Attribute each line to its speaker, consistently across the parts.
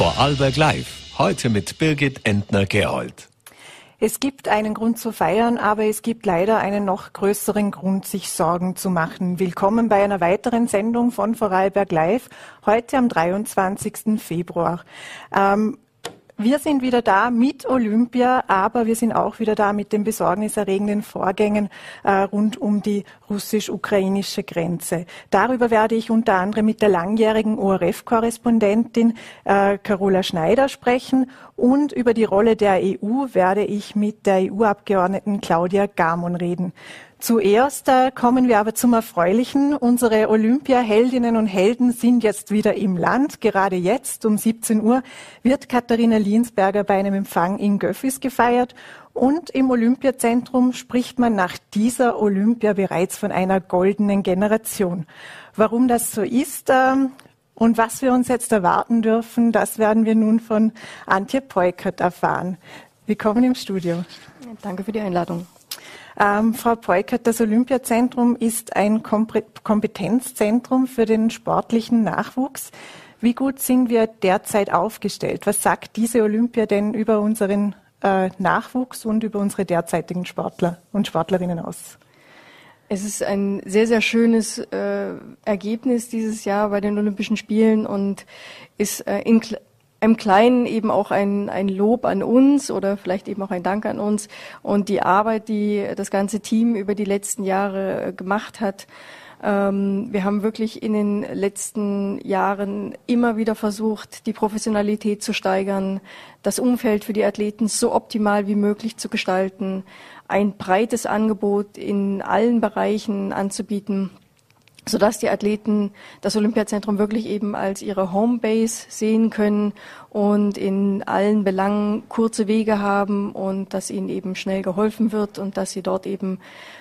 Speaker 1: Vorarlberg Live. Heute mit Birgit Entner-Gerold.
Speaker 2: Es gibt einen Grund zu feiern, aber es gibt leider einen noch größeren Grund, sich Sorgen zu machen. Willkommen bei einer weiteren Sendung von Vorarlberg Live, heute am 23. Februar. Ähm, wir sind wieder da mit Olympia, aber wir sind auch wieder da mit den besorgniserregenden Vorgängen äh, rund um die russisch-ukrainische Grenze. Darüber werde ich unter anderem mit der langjährigen ORF-Korrespondentin äh, Carola Schneider sprechen und über die Rolle der EU werde ich mit der EU-Abgeordneten Claudia Gamon reden. Zuerst äh, kommen wir aber zum Erfreulichen. Unsere Olympiaheldinnen und Helden sind jetzt wieder im Land. Gerade jetzt um 17 Uhr wird Katharina Liensberger bei einem Empfang in Göffis gefeiert. Und im Olympiazentrum spricht man nach dieser Olympia bereits von einer goldenen Generation. Warum das so ist äh, und was wir uns jetzt erwarten dürfen, das werden wir nun von Antje Peukert erfahren. Willkommen im Studio.
Speaker 3: Danke für die Einladung.
Speaker 2: Ähm, Frau Peukert, das Olympiazentrum ist ein Kompetenzzentrum für den sportlichen Nachwuchs. Wie gut sind wir derzeit aufgestellt? Was sagt diese Olympia denn über unseren äh, Nachwuchs und über unsere derzeitigen Sportler und Sportlerinnen aus?
Speaker 3: Es ist ein sehr, sehr schönes äh, Ergebnis dieses Jahr bei den Olympischen Spielen und ist äh, im Kleinen eben auch ein, ein Lob an uns oder vielleicht eben auch ein Dank an uns und die Arbeit, die das ganze Team über die letzten Jahre äh, gemacht hat. Ähm, wir haben wirklich in den letzten Jahren immer wieder versucht, die Professionalität zu steigern, das Umfeld für die Athleten so optimal wie möglich zu gestalten, ein breites Angebot in allen Bereichen anzubieten sodass die Athleten das Olympiazentrum wirklich eben als ihre Homebase sehen können und in allen Belangen kurze Wege haben und dass ihnen eben schnell geholfen wird und dass sie dort eben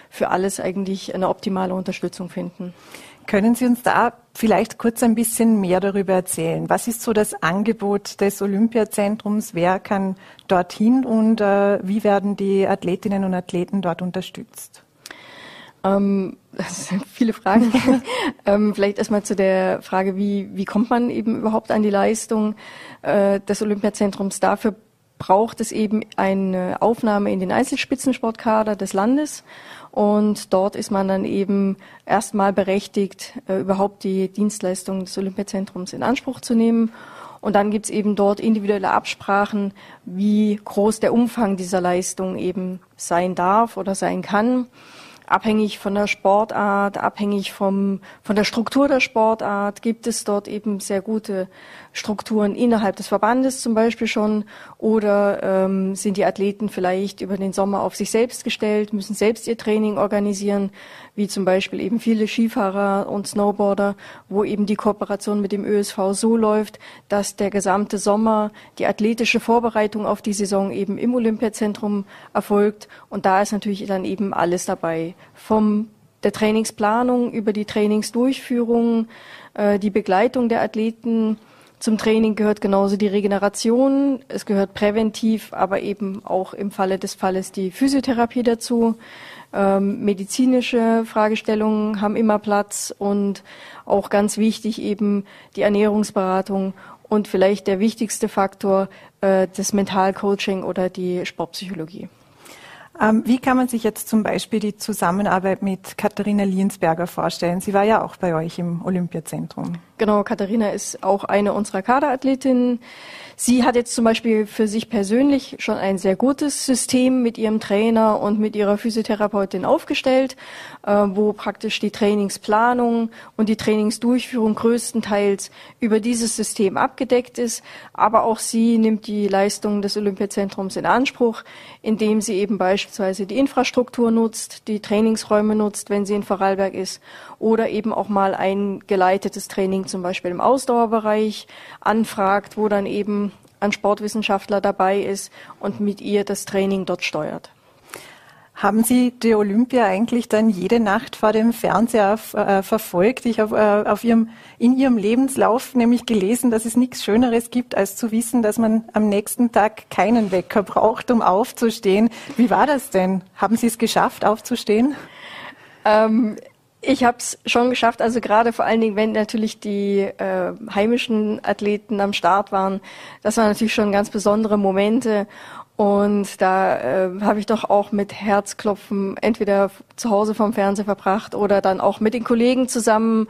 Speaker 3: für alles eigentlich eine optimale Unterstützung finden.
Speaker 2: Können Sie uns da vielleicht kurz ein bisschen mehr darüber erzählen? Was ist so das Angebot des Olympiazentrums? Wer kann dorthin und äh, wie werden die Athletinnen und Athleten dort unterstützt?
Speaker 3: Ähm, das sind viele Fragen. ähm, vielleicht erstmal zu der Frage, wie, wie kommt man eben überhaupt an die Leistung äh, des Olympiazentrums? Dafür braucht es eben eine Aufnahme in den Einzelspitzensportkader des Landes. Und dort ist man dann eben erstmal berechtigt, äh, überhaupt die Dienstleistungen des Olympiazentrums in Anspruch zu nehmen. Und dann gibt's eben dort individuelle Absprachen, wie groß der Umfang dieser Leistung eben sein darf oder sein kann abhängig von der Sportart, abhängig vom, von der Struktur der Sportart, gibt es dort eben sehr gute Strukturen innerhalb des Verbandes zum Beispiel schon oder ähm, sind die Athleten vielleicht über den Sommer auf sich selbst gestellt, müssen selbst ihr Training organisieren, wie zum Beispiel eben viele Skifahrer und Snowboarder, wo eben die Kooperation mit dem ÖSV so läuft, dass der gesamte Sommer die athletische Vorbereitung auf die Saison eben im Olympiazentrum erfolgt. Und da ist natürlich dann eben alles dabei, vom der Trainingsplanung über die Trainingsdurchführung, äh, die Begleitung der Athleten, zum Training gehört genauso die Regeneration, es gehört präventiv, aber eben auch im Falle des Falles die Physiotherapie dazu. Ähm, medizinische Fragestellungen haben immer Platz und auch ganz wichtig eben die Ernährungsberatung und vielleicht der wichtigste Faktor äh, das Mentalcoaching oder die Sportpsychologie.
Speaker 2: Ähm, wie kann man sich jetzt zum Beispiel die Zusammenarbeit mit Katharina Liensberger vorstellen? Sie war ja auch bei euch im Olympiazentrum.
Speaker 3: Genau, Katharina ist auch eine unserer Kaderathletinnen. Sie hat jetzt zum Beispiel für sich persönlich schon ein sehr gutes System mit ihrem Trainer und mit ihrer Physiotherapeutin aufgestellt, wo praktisch die Trainingsplanung und die Trainingsdurchführung größtenteils über dieses System abgedeckt ist. Aber auch sie nimmt die Leistungen des Olympiazentrums in Anspruch, indem sie eben beispielsweise die Infrastruktur nutzt, die Trainingsräume nutzt, wenn sie in Vorarlberg ist, oder eben auch mal ein geleitetes Training zum Beispiel im Ausdauerbereich anfragt, wo dann eben ein Sportwissenschaftler dabei ist und mit ihr das Training dort steuert.
Speaker 2: Haben Sie die Olympia eigentlich dann jede Nacht vor dem Fernseher äh, verfolgt? Ich habe äh, auf Ihrem, in Ihrem Lebenslauf nämlich gelesen, dass es nichts Schöneres gibt, als zu wissen, dass man am nächsten Tag keinen Wecker braucht, um aufzustehen. Wie war das denn? Haben Sie es geschafft, aufzustehen?
Speaker 3: Ähm, Ich habe es schon geschafft, also gerade vor allen Dingen, wenn natürlich die äh, heimischen Athleten am Start waren, das waren natürlich schon ganz besondere Momente. Und da äh, habe ich doch auch mit Herzklopfen entweder zu Hause vom Fernseher verbracht oder dann auch mit den Kollegen zusammen,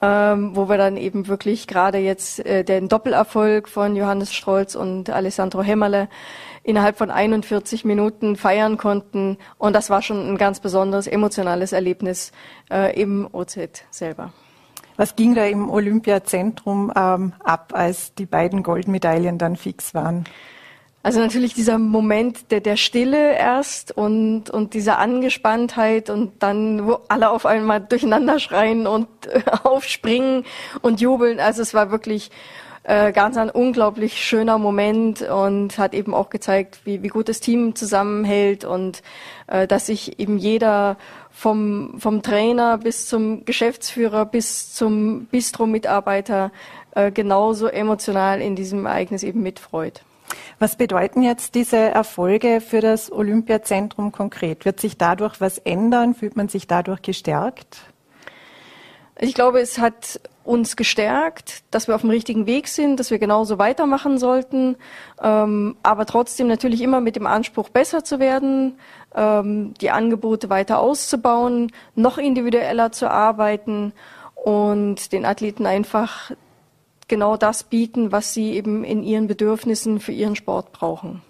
Speaker 3: ähm, wo wir dann eben wirklich gerade jetzt äh, den Doppelerfolg von Johannes Strolz und Alessandro Hemmerle innerhalb von 41 Minuten feiern konnten. Und das war schon ein ganz besonderes emotionales Erlebnis äh, im OZ selber.
Speaker 2: Was ging da im Olympiazentrum ähm, ab, als die beiden Goldmedaillen dann fix waren?
Speaker 3: Also natürlich dieser Moment der, der Stille erst und, und diese Angespanntheit und dann, wo alle auf einmal durcheinander schreien und äh, aufspringen und jubeln. Also es war wirklich äh, ganz ein unglaublich schöner Moment und hat eben auch gezeigt, wie, wie gut das Team zusammenhält und äh, dass sich eben jeder vom, vom Trainer bis zum Geschäftsführer bis zum Bistro-Mitarbeiter äh, genauso emotional in diesem Ereignis eben mitfreut.
Speaker 2: Was bedeuten jetzt diese Erfolge für das Olympiazentrum konkret? Wird sich dadurch was ändern? Fühlt man sich dadurch gestärkt?
Speaker 3: Ich glaube, es hat uns gestärkt, dass wir auf dem richtigen Weg sind, dass wir genauso weitermachen sollten, ähm, aber trotzdem natürlich immer mit dem Anspruch, besser zu werden, ähm, die Angebote weiter auszubauen, noch individueller zu arbeiten und den Athleten einfach genau das bieten, was sie eben in ihren Bedürfnissen für ihren Sport brauchen.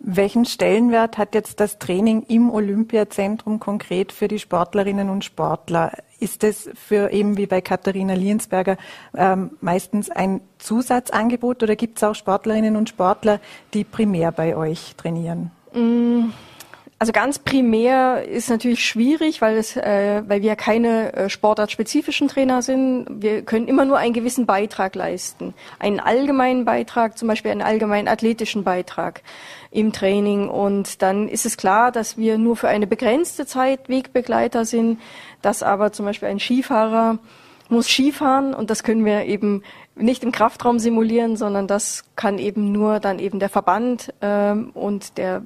Speaker 2: Welchen Stellenwert hat jetzt das Training im Olympiazentrum konkret für die Sportlerinnen und Sportler? Ist es für eben wie bei Katharina Liensberger ähm, meistens ein Zusatzangebot oder gibt es auch Sportlerinnen und Sportler, die primär bei euch trainieren?
Speaker 3: Mm. Also ganz primär ist natürlich schwierig, weil es, äh, weil wir keine äh, sportartspezifischen Trainer sind. Wir können immer nur einen gewissen Beitrag leisten, einen allgemeinen Beitrag, zum Beispiel einen allgemeinen athletischen Beitrag im Training. Und dann ist es klar, dass wir nur für eine begrenzte Zeit Wegbegleiter sind, dass aber zum Beispiel ein Skifahrer muss Skifahren und das können wir eben nicht im Kraftraum simulieren, sondern das kann eben nur dann eben der Verband ähm, und der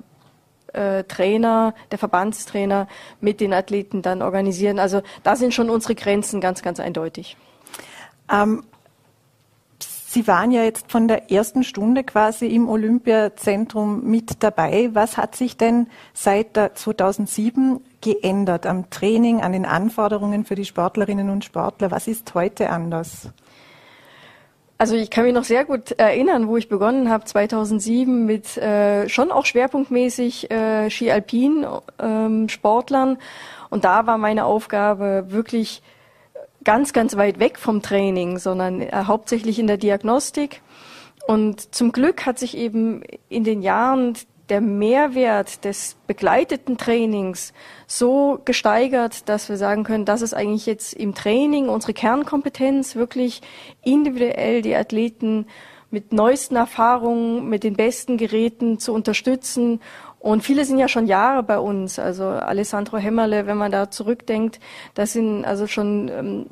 Speaker 3: äh, Trainer, der Verbandstrainer mit den Athleten dann organisieren. Also da sind schon unsere Grenzen ganz, ganz eindeutig.
Speaker 2: Ähm, Sie waren ja jetzt von der ersten Stunde quasi im Olympiazentrum mit dabei. Was hat sich denn seit 2007 geändert am Training, an den Anforderungen für die Sportlerinnen und Sportler? Was ist heute anders?
Speaker 3: Also ich kann mich noch sehr gut erinnern, wo ich begonnen habe, 2007 mit äh, schon auch schwerpunktmäßig äh, Ski-Alpin-Sportlern. Ähm, und da war meine Aufgabe wirklich ganz, ganz weit weg vom Training, sondern äh, hauptsächlich in der Diagnostik. Und zum Glück hat sich eben in den Jahren der Mehrwert des begleiteten Trainings so gesteigert, dass wir sagen können, das ist eigentlich jetzt im Training unsere Kernkompetenz, wirklich individuell die Athleten mit neuesten Erfahrungen, mit den besten Geräten zu unterstützen. Und viele sind ja schon Jahre bei uns. Also Alessandro Hemmerle, wenn man da zurückdenkt, das sind also schon ähm,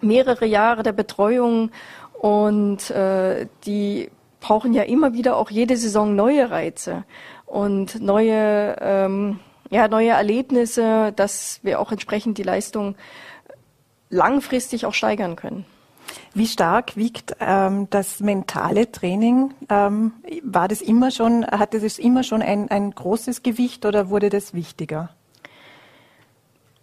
Speaker 3: mehrere Jahre der Betreuung und äh, die brauchen ja immer wieder auch jede Saison neue Reize und neue, ähm, ja, neue Erlebnisse, dass wir auch entsprechend die Leistung langfristig auch steigern können.
Speaker 2: Wie stark wiegt ähm, das mentale Training? Ähm, war das immer schon, hatte das immer schon ein, ein großes Gewicht oder wurde das wichtiger?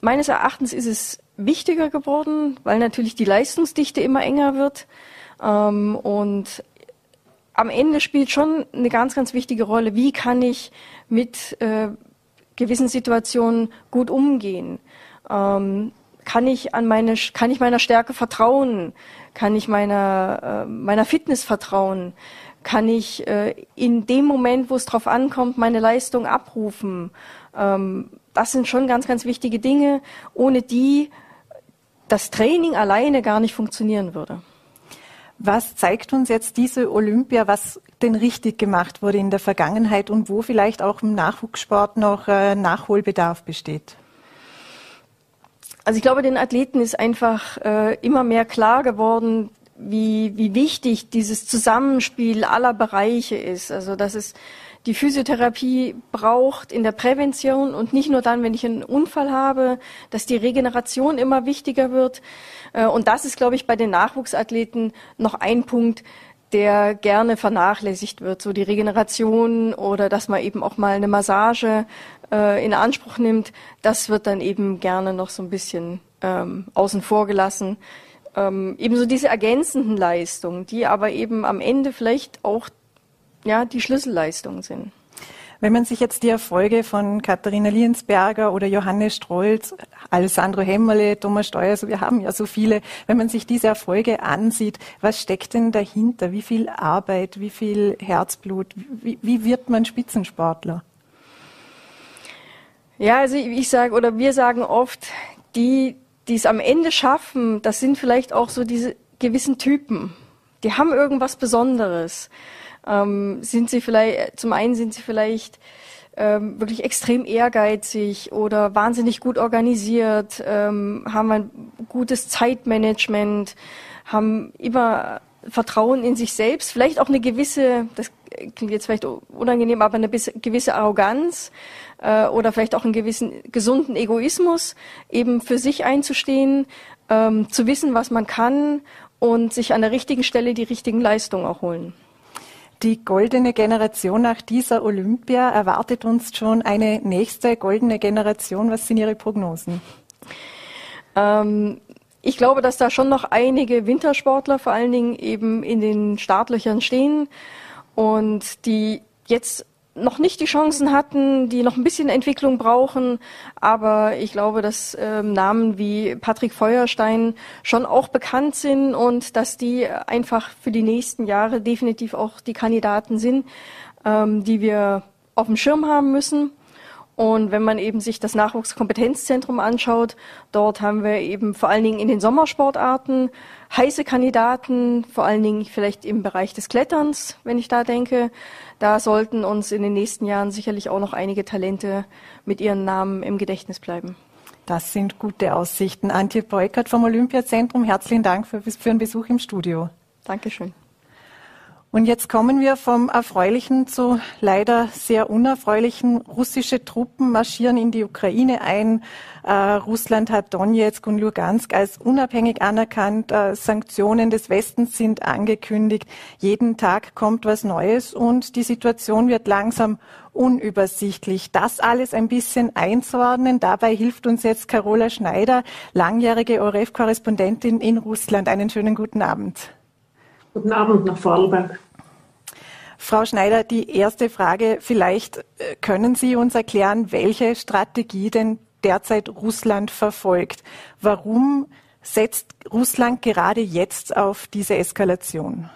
Speaker 3: Meines Erachtens ist es wichtiger geworden, weil natürlich die Leistungsdichte immer enger wird. Ähm, und am Ende spielt schon eine ganz, ganz wichtige Rolle, wie kann ich mit äh, gewissen Situationen gut umgehen. Ähm, kann ich an meine, kann ich meiner Stärke vertrauen? Kann ich meiner, äh, meiner Fitness vertrauen? Kann ich äh, in dem Moment, wo es drauf ankommt, meine Leistung abrufen? Ähm, das sind schon ganz, ganz wichtige Dinge, ohne die das Training alleine gar nicht funktionieren würde.
Speaker 2: Was zeigt uns jetzt diese Olympia, was denn richtig gemacht wurde in der Vergangenheit und wo vielleicht auch im Nachwuchssport noch äh, Nachholbedarf besteht?
Speaker 3: Also ich glaube, den Athleten ist einfach äh, immer mehr klar geworden, wie, wie wichtig dieses Zusammenspiel aller Bereiche ist. Also dass es die Physiotherapie braucht in der Prävention und nicht nur dann, wenn ich einen Unfall habe, dass die Regeneration immer wichtiger wird. Äh, und das ist, glaube ich, bei den Nachwuchsathleten noch ein Punkt, der gerne vernachlässigt wird, so die Regeneration oder dass man eben auch mal eine Massage äh, in Anspruch nimmt, das wird dann eben gerne noch so ein bisschen ähm, außen vor gelassen. Ähm, ebenso diese ergänzenden Leistungen, die aber eben am Ende vielleicht auch ja, die Schlüsselleistungen sind.
Speaker 2: Wenn man sich jetzt die Erfolge von Katharina Liensberger oder Johannes Strolz, Alessandro Hemmerle, Thomas Steuer, also wir haben ja so viele, wenn man sich diese Erfolge ansieht, was steckt denn dahinter? Wie viel Arbeit, wie viel Herzblut? Wie, wie wird man Spitzensportler?
Speaker 3: Ja, also ich sage oder wir sagen oft, die, die es am Ende schaffen, das sind vielleicht auch so diese gewissen Typen. Die haben irgendwas Besonderes ähm, sind sie vielleicht, zum einen sind sie vielleicht ähm, wirklich extrem ehrgeizig oder wahnsinnig gut organisiert, ähm, haben ein gutes Zeitmanagement, haben immer Vertrauen in sich selbst, vielleicht auch eine gewisse, das klingt jetzt vielleicht unangenehm, aber eine gewisse Arroganz äh, oder vielleicht auch einen gewissen gesunden Egoismus, eben für sich einzustehen, ähm, zu wissen, was man kann und sich an der richtigen Stelle die richtigen Leistungen auch holen
Speaker 2: die goldene Generation nach dieser Olympia erwartet uns schon eine nächste goldene Generation. Was sind Ihre Prognosen?
Speaker 3: Ähm, ich glaube, dass da schon noch einige Wintersportler vor allen Dingen eben in den Startlöchern stehen und die jetzt noch nicht die Chancen hatten, die noch ein bisschen Entwicklung brauchen. Aber ich glaube, dass ähm, Namen wie Patrick Feuerstein schon auch bekannt sind und dass die einfach für die nächsten Jahre definitiv auch die Kandidaten sind, ähm, die wir auf dem Schirm haben müssen. Und wenn man eben sich das Nachwuchskompetenzzentrum anschaut, dort haben wir eben vor allen Dingen in den Sommersportarten heiße Kandidaten, vor allen Dingen vielleicht im Bereich des Kletterns, wenn ich da denke. Da sollten uns in den nächsten Jahren sicherlich auch noch einige Talente mit ihren Namen im Gedächtnis bleiben.
Speaker 2: Das sind gute Aussichten. Antje Beukert vom Olympiazentrum, herzlichen Dank für, für den Besuch im Studio.
Speaker 3: Dankeschön.
Speaker 2: Und jetzt kommen wir vom Erfreulichen zu leider sehr unerfreulichen. Russische Truppen marschieren in die Ukraine ein. Äh, Russland hat Donetsk und Lugansk als unabhängig anerkannt. Äh, Sanktionen des Westens sind angekündigt. Jeden Tag kommt was Neues und die Situation wird langsam unübersichtlich. Das alles ein bisschen einzuordnen. Dabei hilft uns jetzt Carola Schneider, langjährige ORF-Korrespondentin in Russland. Einen schönen guten Abend.
Speaker 4: Guten Abend nach Vorarlberg.
Speaker 2: Frau Schneider, die erste Frage. Vielleicht äh, können Sie uns erklären, welche Strategie denn derzeit Russland verfolgt. Warum setzt Russland gerade jetzt auf diese Eskalation?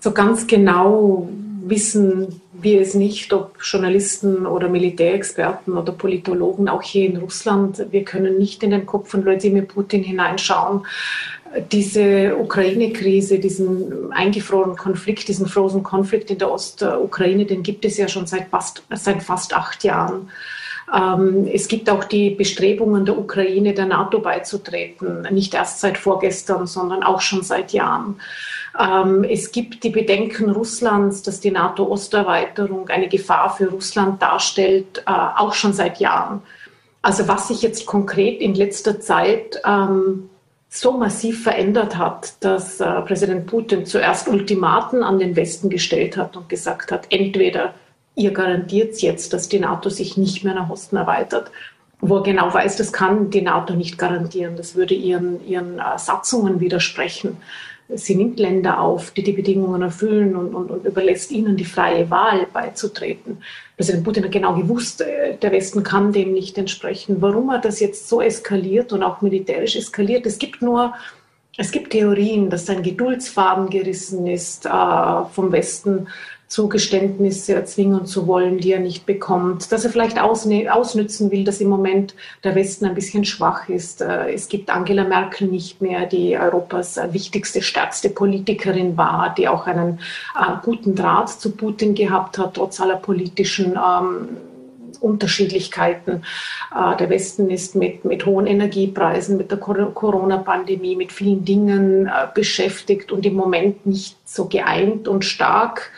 Speaker 4: So ganz genau wissen wir es nicht, ob Journalisten oder Militärexperten oder Politologen auch hier in Russland. Wir können nicht in den Kopf von Wladimir Putin hineinschauen diese Ukraine-Krise, diesen eingefrorenen Konflikt, diesen Frozen Konflikt in der Ostukraine, den gibt es ja schon seit fast, seit fast acht Jahren. Ähm, es gibt auch die Bestrebungen der Ukraine, der NATO beizutreten, nicht erst seit vorgestern, sondern auch schon seit Jahren. Ähm, es gibt die Bedenken Russlands, dass die NATO-Osterweiterung eine Gefahr für Russland darstellt, äh, auch schon seit Jahren. Also was sich jetzt konkret in letzter Zeit ähm, so massiv verändert hat, dass äh, Präsident Putin zuerst Ultimaten an den Westen gestellt hat und gesagt hat, entweder ihr garantiert jetzt, dass die NATO sich nicht mehr nach Osten erweitert, wo er genau weiß, das kann die NATO nicht garantieren, das würde ihren, ihren äh, Satzungen widersprechen. Sie nimmt Länder auf, die die Bedingungen erfüllen und, und, und überlässt ihnen die freie Wahl beizutreten. Präsident Putin hat genau gewusst, äh, der Westen kann dem nicht entsprechen. Warum er das jetzt so eskaliert und auch militärisch eskaliert? Es gibt nur es gibt Theorien, dass sein Geduldsfaden gerissen ist äh, vom Westen Zugeständnisse erzwingen zu wollen, die er nicht bekommt, dass er vielleicht ausnützen will, dass im Moment der Westen ein bisschen schwach ist. Äh, es gibt Angela Merkel nicht mehr, die Europas wichtigste, stärkste Politikerin war, die auch einen äh, guten Draht zu Putin gehabt hat, trotz aller politischen ähm, Unterschiedlichkeiten. Äh, der Westen ist mit, mit hohen Energiepreisen, mit der Corona-Pandemie, mit vielen Dingen beschäftigt und im Moment nicht so geeint und stark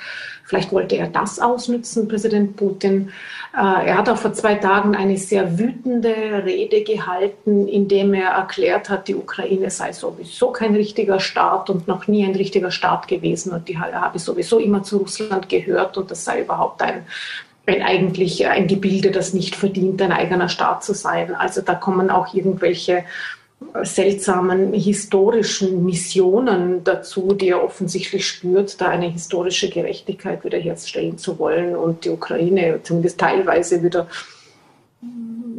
Speaker 4: Vielleicht wollte er das ausnützen, Präsident Putin. Äh, er hat auch vor zwei Tagen eine sehr wütende Rede gehalten, in dem er erklärt hat, die Ukraine sei sowieso kein richtiger Staat und noch nie ein richtiger Staat gewesen und die habe sowieso immer zu Russland gehört und das sei überhaupt ein ein eigentlich ein Gebilde, das nicht verdient, ein eigener Staat zu sein. Also da kommen auch irgendwelche seltsamen historischen Missionen dazu, die er offensichtlich spürt, da eine historische Gerechtigkeit wiederherstellen zu wollen und die Ukraine zumindest teilweise wieder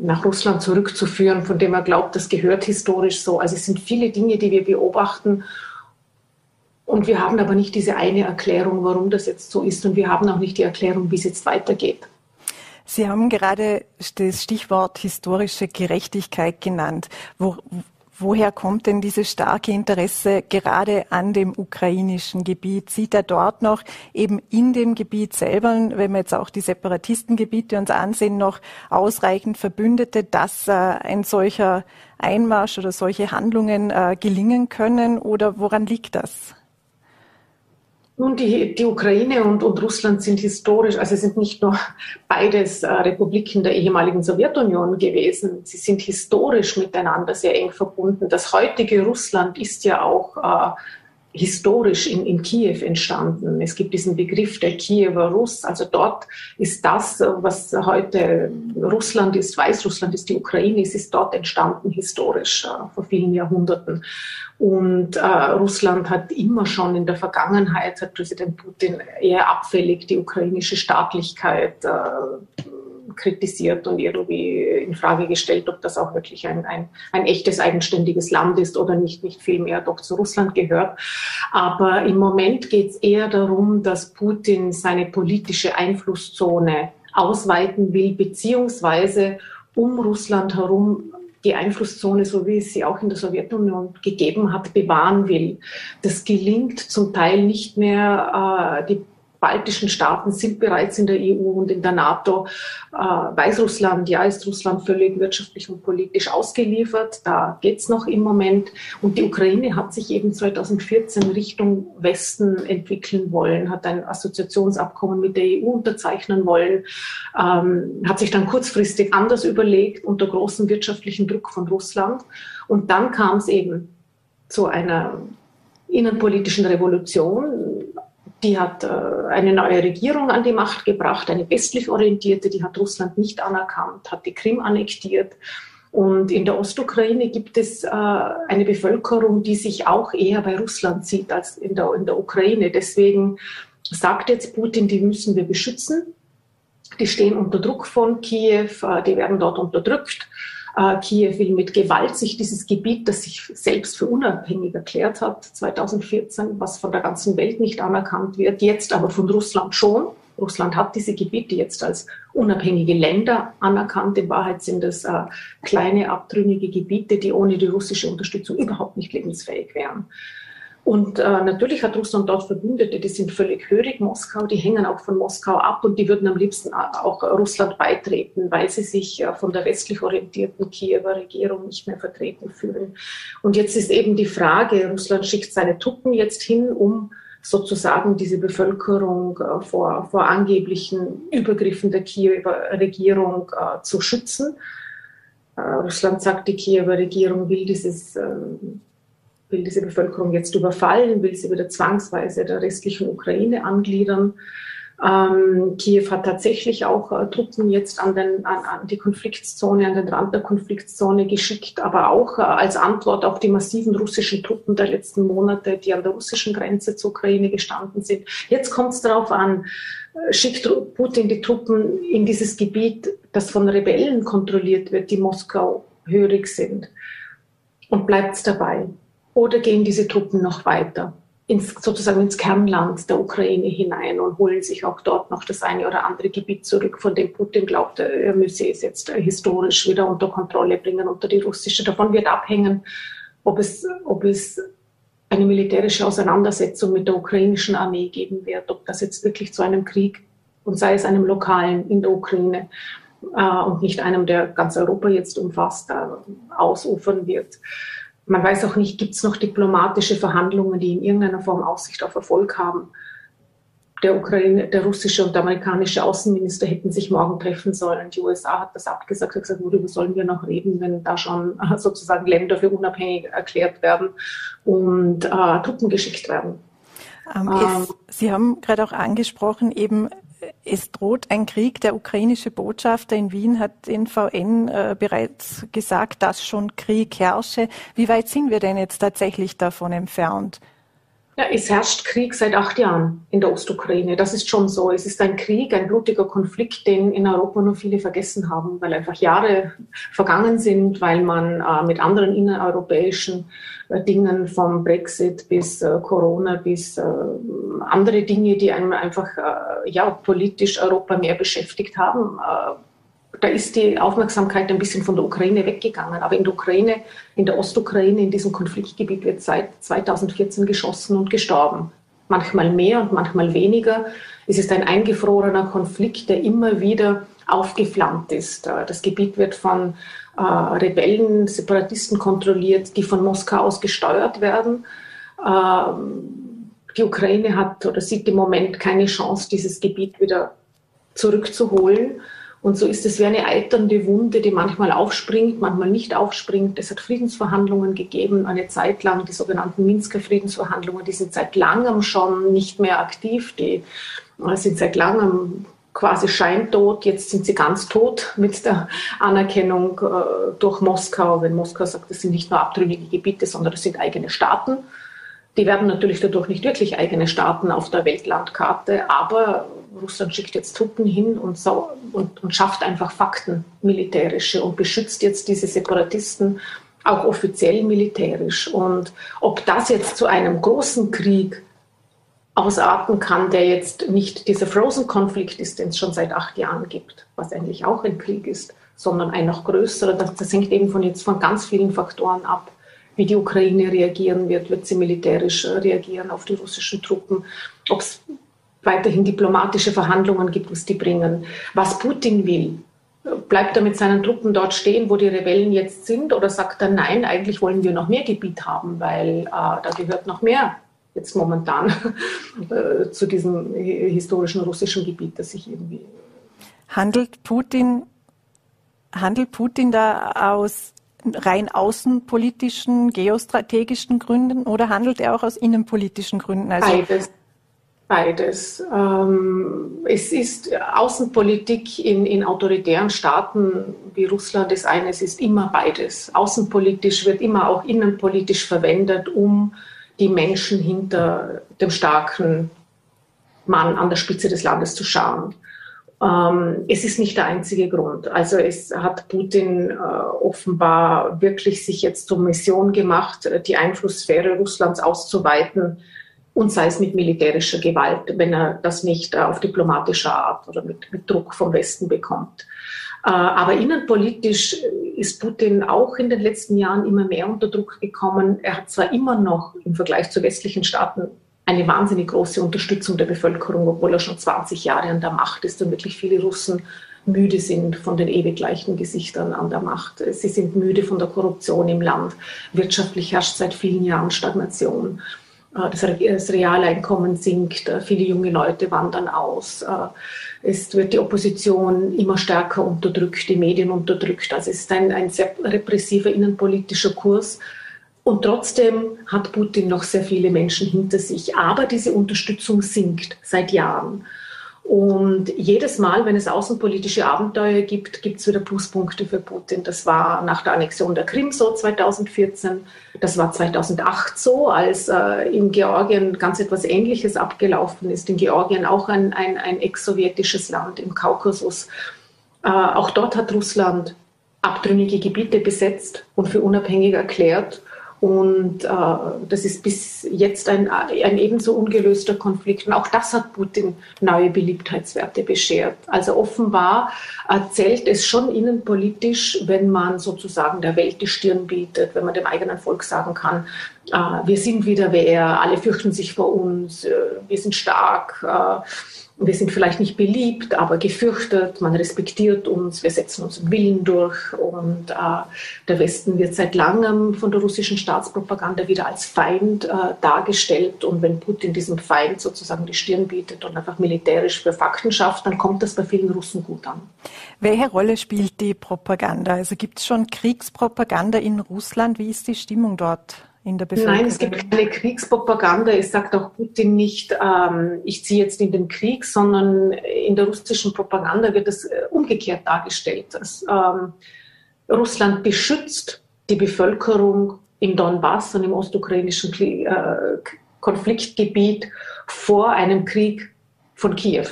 Speaker 4: nach Russland zurückzuführen, von dem er glaubt, das gehört historisch so. Also es sind viele Dinge, die wir beobachten und wir haben aber nicht diese eine Erklärung, warum das jetzt so ist und wir haben auch nicht die Erklärung, wie es jetzt weitergeht.
Speaker 2: Sie haben gerade das Stichwort historische Gerechtigkeit genannt. Wo, Woher kommt denn dieses starke Interesse gerade an dem ukrainischen Gebiet? Sieht er dort noch eben in dem Gebiet selber, wenn wir jetzt auch die Separatistengebiete uns ansehen, noch ausreichend Verbündete, dass äh, ein solcher Einmarsch oder solche Handlungen äh, gelingen können? Oder woran liegt das?
Speaker 4: Nun, die, die Ukraine und, und Russland sind historisch, also sind nicht nur beides äh, Republiken der ehemaligen Sowjetunion gewesen, sie sind historisch miteinander sehr eng verbunden. Das heutige Russland ist ja auch äh, historisch in, in Kiew entstanden. Es gibt diesen Begriff der Kiewer Russ. Also dort ist das, was heute Russland ist, Weißrussland ist, die Ukraine ist, ist dort entstanden historisch äh, vor vielen Jahrhunderten. Und äh, Russland hat immer schon in der Vergangenheit, hat Präsident Putin eher abfällig die ukrainische Staatlichkeit äh, kritisiert und irgendwie in Frage gestellt, ob das auch wirklich ein, ein, ein echtes eigenständiges Land ist oder nicht, nicht viel mehr doch zu Russland gehört. Aber im Moment geht es eher darum, dass Putin seine politische Einflusszone ausweiten will, beziehungsweise um Russland herum die Einflusszone, so wie es sie auch in der Sowjetunion gegeben hat, bewahren will. Das gelingt zum Teil nicht mehr. Äh, die baltischen Staaten sind bereits in der EU und in der NATO. Äh, Weißrussland, ja, ist Russland völlig wirtschaftlich und politisch ausgeliefert. Da geht's noch im Moment. Und die Ukraine hat sich eben 2014 Richtung Westen entwickeln wollen, hat ein Assoziationsabkommen mit der EU unterzeichnen wollen, ähm, hat sich dann kurzfristig anders überlegt unter großem wirtschaftlichen Druck von Russland. Und dann kam es eben zu einer innenpolitischen Revolution die hat äh, eine neue Regierung an die Macht gebracht, eine westlich orientierte, die hat Russland nicht anerkannt, hat die Krim annektiert. Und in der Ostukraine gibt es äh, eine Bevölkerung, die sich auch eher bei Russland sieht als in der, in der Ukraine. Deswegen sagt jetzt Putin, die müssen wir beschützen. Die stehen unter Druck von Kiew, äh, die werden dort unterdrückt. Äh, Kiew will mit Gewalt sich dieses Gebiet, das sich selbst für unabhängig erklärt hat, 2014, was von der ganzen Welt nicht anerkannt wird, jetzt aber von Russland schon. Russland hat diese Gebiete jetzt als unabhängige Länder anerkannt. In Wahrheit sind es äh, kleine abtrünnige Gebiete, die ohne die russische Unterstützung überhaupt nicht lebensfähig wären. Und äh, natürlich hat Russland dort Verbündete, die sind völlig hörig Moskau, die hängen auch von Moskau ab und die würden am liebsten auch Russland beitreten, weil sie sich äh, von der westlich orientierten Kiewer Regierung nicht mehr vertreten fühlen. Und jetzt ist eben die Frage, Russland schickt seine Truppen jetzt hin, um sozusagen diese Bevölkerung äh, vor, vor angeblichen Übergriffen der Kiewer Regierung äh, zu schützen. Äh, Russland sagt, die Kiewer Regierung will dieses ähm, will diese Bevölkerung jetzt überfallen, will sie wieder zwangsweise der restlichen Ukraine angliedern. Ähm, Kiew hat tatsächlich auch äh, Truppen jetzt an, den, an, an, die Konfliktzone, an den Rand der Konfliktzone geschickt, aber auch äh, als Antwort auf die massiven russischen Truppen der letzten Monate, die an der russischen Grenze zur Ukraine gestanden sind. Jetzt kommt es darauf an, äh, schickt Putin die Truppen in dieses Gebiet, das von Rebellen kontrolliert wird, die Moskau hörig sind, und bleibt es dabei. Oder gehen diese Truppen noch weiter, ins, sozusagen ins Kernland der Ukraine hinein und holen sich auch dort noch das eine oder andere Gebiet zurück, von dem Putin glaubt, er müsse es jetzt historisch wieder unter Kontrolle bringen, unter die russische. Davon wird abhängen, ob es, ob es eine militärische Auseinandersetzung mit der ukrainischen Armee geben wird, ob das jetzt wirklich zu einem Krieg und sei es einem lokalen in der Ukraine äh, und nicht einem, der ganz Europa jetzt umfasst, äh, ausufern wird. Man weiß auch nicht, gibt es noch diplomatische Verhandlungen, die in irgendeiner Form Aussicht auf Erfolg haben. der Ukraine, der russische und der amerikanische Außenminister hätten sich morgen treffen sollen. Die USA hat das abgesagt, hat gesagt, worüber sollen wir noch reden, wenn da schon äh, sozusagen Länder für unabhängig erklärt werden und äh, Truppen geschickt werden.
Speaker 2: Ähm, ähm, Sie haben gerade auch angesprochen, eben es droht ein Krieg. Der ukrainische Botschafter in Wien hat in VN äh, bereits gesagt, dass schon Krieg herrsche. Wie weit sind wir denn jetzt tatsächlich davon entfernt?
Speaker 4: Ja, es herrscht Krieg seit acht Jahren in der Ostukraine. Das ist schon so. Es ist ein Krieg, ein blutiger Konflikt, den in Europa nur viele vergessen haben, weil einfach Jahre vergangen sind, weil man äh, mit anderen innereuropäischen äh, Dingen vom Brexit bis äh, Corona bis äh, andere Dinge, die einem einfach äh, ja politisch Europa mehr beschäftigt haben, äh, da ist die Aufmerksamkeit ein bisschen von der Ukraine weggegangen. Aber in der Ukraine, in der Ostukraine, in diesem Konfliktgebiet wird seit 2014 geschossen und gestorben. Manchmal mehr und manchmal weniger. Es ist ein eingefrorener Konflikt, der immer wieder aufgeflammt ist. Das Gebiet wird von äh, Rebellen, Separatisten kontrolliert, die von Moskau aus gesteuert werden. Ähm, die Ukraine hat oder sieht im Moment keine Chance, dieses Gebiet wieder zurückzuholen. Und so ist es wie eine eiternde Wunde, die manchmal aufspringt, manchmal nicht aufspringt. Es hat Friedensverhandlungen gegeben, eine Zeit lang, die sogenannten Minsker Friedensverhandlungen, die sind seit langem schon nicht mehr aktiv, die äh, sind seit langem quasi scheintot. Jetzt sind sie ganz tot mit der Anerkennung äh, durch Moskau, wenn Moskau sagt, das sind nicht nur abtrünnige Gebiete, sondern das sind eigene Staaten. Die werden natürlich dadurch nicht wirklich eigene Staaten auf der Weltlandkarte, aber Russland schickt jetzt Truppen hin und, und, und schafft einfach Fakten militärische und beschützt jetzt diese Separatisten auch offiziell militärisch. Und ob das jetzt zu einem großen Krieg ausarten kann, der jetzt nicht dieser Frozen-Konflikt ist, den es schon seit acht Jahren gibt, was eigentlich auch ein Krieg ist, sondern ein noch größerer, das, das hängt eben von jetzt von ganz vielen Faktoren ab wie die Ukraine reagieren wird, wird sie militärisch reagieren auf die russischen Truppen, ob es weiterhin diplomatische Verhandlungen gibt, was die bringen, was Putin will. Bleibt er mit seinen Truppen dort stehen, wo die Rebellen jetzt sind, oder sagt er, nein, eigentlich wollen wir noch mehr Gebiet haben, weil äh, da gehört noch mehr jetzt momentan äh, zu diesem historischen russischen Gebiet, das sich irgendwie.
Speaker 2: Handelt Putin, handelt Putin da aus rein außenpolitischen, geostrategischen Gründen oder handelt er auch aus innenpolitischen Gründen?
Speaker 4: Also Beides. Beides. Ähm, es ist Außenpolitik in, in autoritären Staaten wie Russland ist eines, ist immer beides. Außenpolitisch wird immer auch innenpolitisch verwendet, um die Menschen hinter dem starken Mann an der Spitze des Landes zu schauen. Ähm, es ist nicht der einzige Grund. Also es hat Putin äh, offenbar wirklich sich jetzt zur Mission gemacht, die Einflusssphäre Russlands auszuweiten und sei es mit militärischer Gewalt, wenn er das nicht äh, auf diplomatische Art oder mit, mit Druck vom Westen bekommt. Äh, aber innenpolitisch ist Putin auch in den letzten Jahren immer mehr unter Druck gekommen. Er hat zwar immer noch im Vergleich zu westlichen Staaten eine wahnsinnig große Unterstützung der Bevölkerung, obwohl er schon 20 Jahre an der Macht ist und wirklich viele Russen müde sind von den ewig gleichen Gesichtern an der Macht. Sie sind müde von der Korruption im Land. Wirtschaftlich herrscht seit vielen Jahren Stagnation. Äh, das Realeinkommen sinkt, äh, viele junge Leute wandern aus. Äh, es wird die Opposition immer stärker unterdrückt, die Medien unterdrückt. Also es ist ein, ein sehr repressiver innenpolitischer Kurs, und trotzdem hat Putin noch sehr viele Menschen hinter sich. Aber diese Unterstützung sinkt seit Jahren. Und jedes Mal, wenn es außenpolitische Abenteuer gibt, gibt es wieder Pluspunkte für Putin. Das war nach der Annexion der Krim so 2014. Das war 2008 so, als äh, in Georgien ganz etwas Ähnliches abgelaufen ist. In Georgien auch ein, ein, ein ex-sowjetisches Land im Kaukasus. Äh, auch dort hat Russland abtrünnige Gebiete besetzt und für unabhängig erklärt. Und äh, das ist bis jetzt ein, ein ebenso ungelöster Konflikt. Und auch das hat Putin neue Beliebtheitswerte beschert. Also offenbar erzählt es schon innenpolitisch, wenn man sozusagen der Welt die Stirn bietet, wenn man dem eigenen Volk sagen kann, äh, wir sind wieder wer, alle fürchten sich vor uns, äh, wir sind stark. Äh, wir sind vielleicht nicht beliebt, aber gefürchtet, man respektiert uns, wir setzen unseren Willen durch und äh, der Westen wird seit langem von der russischen Staatspropaganda wieder als Feind äh, dargestellt und wenn Putin diesem Feind sozusagen die Stirn bietet und einfach militärisch für Fakten schafft, dann kommt das bei vielen Russen gut an.
Speaker 2: Welche Rolle spielt die Propaganda? Also gibt es schon Kriegspropaganda in Russland? Wie ist die Stimmung dort? In der Bevölkerung?
Speaker 4: Nein, es gibt keine Kriegspropaganda. Es sagt auch Putin nicht, ähm, ich ziehe jetzt in den Krieg, sondern in der russischen Propaganda wird es äh, umgekehrt dargestellt. Dass, ähm, Russland beschützt die Bevölkerung im Donbass und im ostukrainischen äh, Konfliktgebiet vor einem Krieg von Kiew,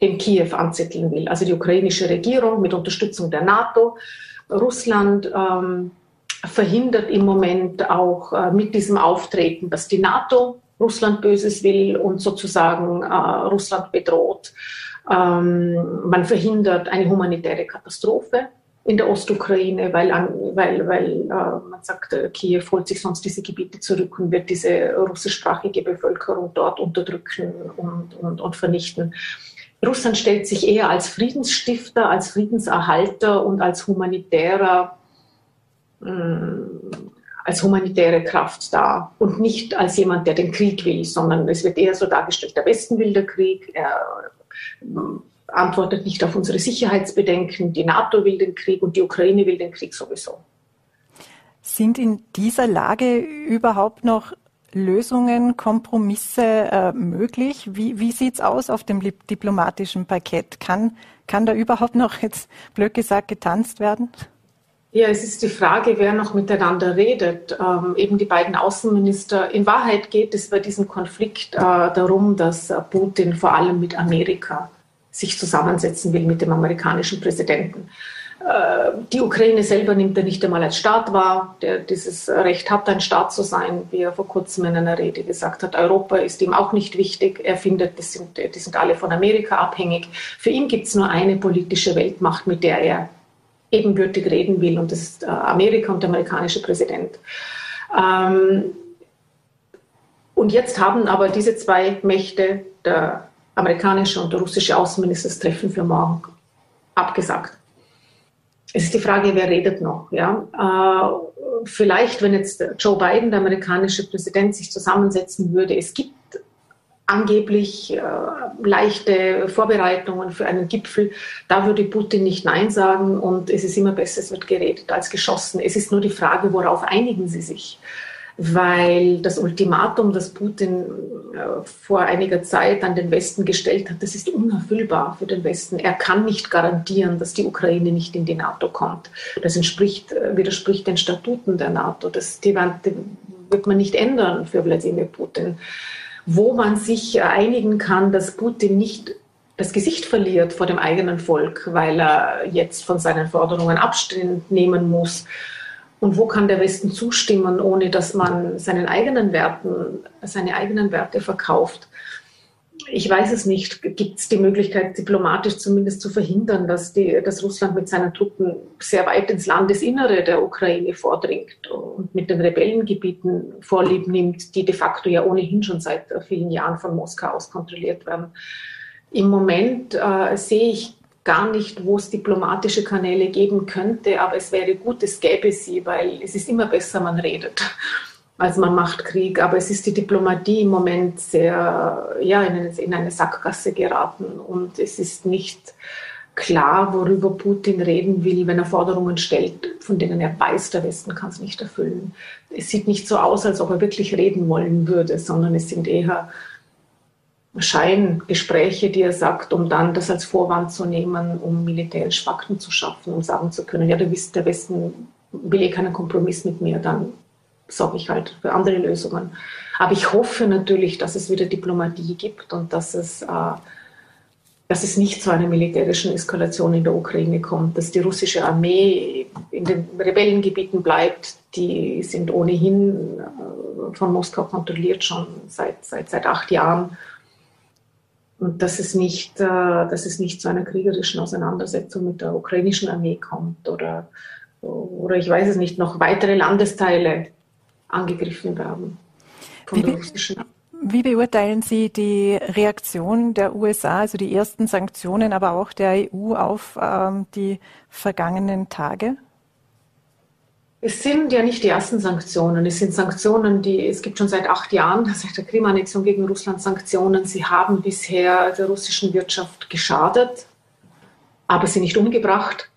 Speaker 4: den Kiew anzetteln will. Also die ukrainische Regierung mit Unterstützung der NATO, Russland ähm, verhindert im Moment auch äh, mit diesem Auftreten, dass die NATO Russland Böses will und sozusagen äh, Russland bedroht. Ähm, man verhindert eine humanitäre Katastrophe in der Ostukraine, weil, weil, weil äh, man sagt, äh, Kiew holt sich sonst diese Gebiete zurück und wird diese russischsprachige Bevölkerung dort unterdrücken und, und, und vernichten. Russland stellt sich eher als Friedensstifter, als Friedenserhalter und als humanitärer als humanitäre Kraft da und nicht als jemand, der den Krieg will, sondern es wird eher so dargestellt, der Westen will den Krieg, er äh, antwortet nicht auf unsere Sicherheitsbedenken, die NATO will den Krieg und die Ukraine will den Krieg sowieso.
Speaker 2: Sind in dieser Lage überhaupt noch Lösungen, Kompromisse äh, möglich? Wie, wie sieht es aus auf dem diplomatischen Parkett? Kann, kann da überhaupt noch, jetzt blöd gesagt, getanzt werden?
Speaker 4: Ja, es ist die Frage, wer noch miteinander redet. Ähm, eben die beiden Außenminister. In Wahrheit geht es bei diesem Konflikt äh, darum, dass äh, Putin vor allem mit Amerika sich zusammensetzen will, mit dem amerikanischen Präsidenten. Äh, die Ukraine selber nimmt er nicht einmal als Staat wahr, der dieses Recht hat, ein Staat zu sein, wie er vor kurzem in einer Rede gesagt hat. Europa ist ihm auch nicht wichtig. Er findet, die sind, die sind alle von Amerika abhängig. Für ihn gibt es nur eine politische Weltmacht, mit der er ebenbürtig reden will, und das äh, Amerika und der amerikanische Präsident. Ähm, und jetzt haben aber diese zwei Mächte, der amerikanische und der russische Außenminister, das Treffen für morgen abgesagt. Es ist die Frage, wer redet noch. Ja? Äh, vielleicht, wenn jetzt Joe Biden, der amerikanische Präsident, sich zusammensetzen würde, es gibt angeblich äh, leichte Vorbereitungen für einen Gipfel. Da würde Putin nicht Nein sagen und es ist immer besser, es wird geredet als geschossen. Es ist nur die Frage, worauf einigen sie sich? Weil das Ultimatum, das Putin äh, vor einiger Zeit an den Westen gestellt hat, das ist unerfüllbar für den Westen. Er kann nicht garantieren, dass die Ukraine nicht in die NATO kommt. Das entspricht, äh, widerspricht den Statuten der NATO. Das die, die wird man nicht ändern für Wladimir Putin wo man sich einigen kann, dass Putin nicht das Gesicht verliert vor dem eigenen Volk, weil er jetzt von seinen Forderungen Abstand nehmen muss. Und wo kann der Westen zustimmen, ohne dass man seinen eigenen Werten, seine eigenen Werte verkauft? Ich weiß es nicht, gibt es die Möglichkeit, diplomatisch zumindest zu verhindern, dass, die, dass Russland mit seinen Truppen sehr weit ins Landesinnere der Ukraine vordringt und mit den Rebellengebieten Vorlieb nimmt, die de facto ja ohnehin schon seit vielen Jahren von Moskau aus kontrolliert werden. Im Moment äh, sehe ich gar nicht, wo es diplomatische Kanäle geben könnte, aber es wäre gut, es gäbe sie, weil es ist immer besser, man redet als man macht Krieg. Aber es ist die Diplomatie im Moment sehr ja, in, eine, in eine Sackgasse geraten und es ist nicht klar, worüber Putin reden will, wenn er Forderungen stellt, von denen er weiß, der Westen kann es nicht erfüllen. Es sieht nicht so aus, als ob er wirklich reden wollen würde, sondern es sind eher Scheingespräche, die er sagt, um dann das als Vorwand zu nehmen, um militärisch Fakten zu schaffen, um sagen zu können, ja, der Westen will eh keinen Kompromiss mit mir, dann sorge ich halt für andere Lösungen. Aber ich hoffe natürlich, dass es wieder Diplomatie gibt und dass es, äh, dass es nicht zu einer militärischen Eskalation in der Ukraine kommt, dass die russische Armee in den Rebellengebieten bleibt. Die sind ohnehin äh, von Moskau kontrolliert schon seit, seit, seit acht Jahren. Und dass es, nicht, äh, dass es nicht zu einer kriegerischen Auseinandersetzung mit der ukrainischen Armee kommt oder, oder ich weiß es nicht, noch weitere Landesteile angegriffen werden
Speaker 2: von wie, der russischen wie beurteilen Sie die Reaktion der USA, also die ersten Sanktionen, aber auch der EU auf ähm, die vergangenen Tage?
Speaker 4: Es sind ja nicht die ersten Sanktionen. Es sind Sanktionen, die es gibt schon seit acht Jahren, seit der Krimannexion gegen Russland Sanktionen. Sie haben bisher der russischen Wirtschaft geschadet, aber sie nicht umgebracht.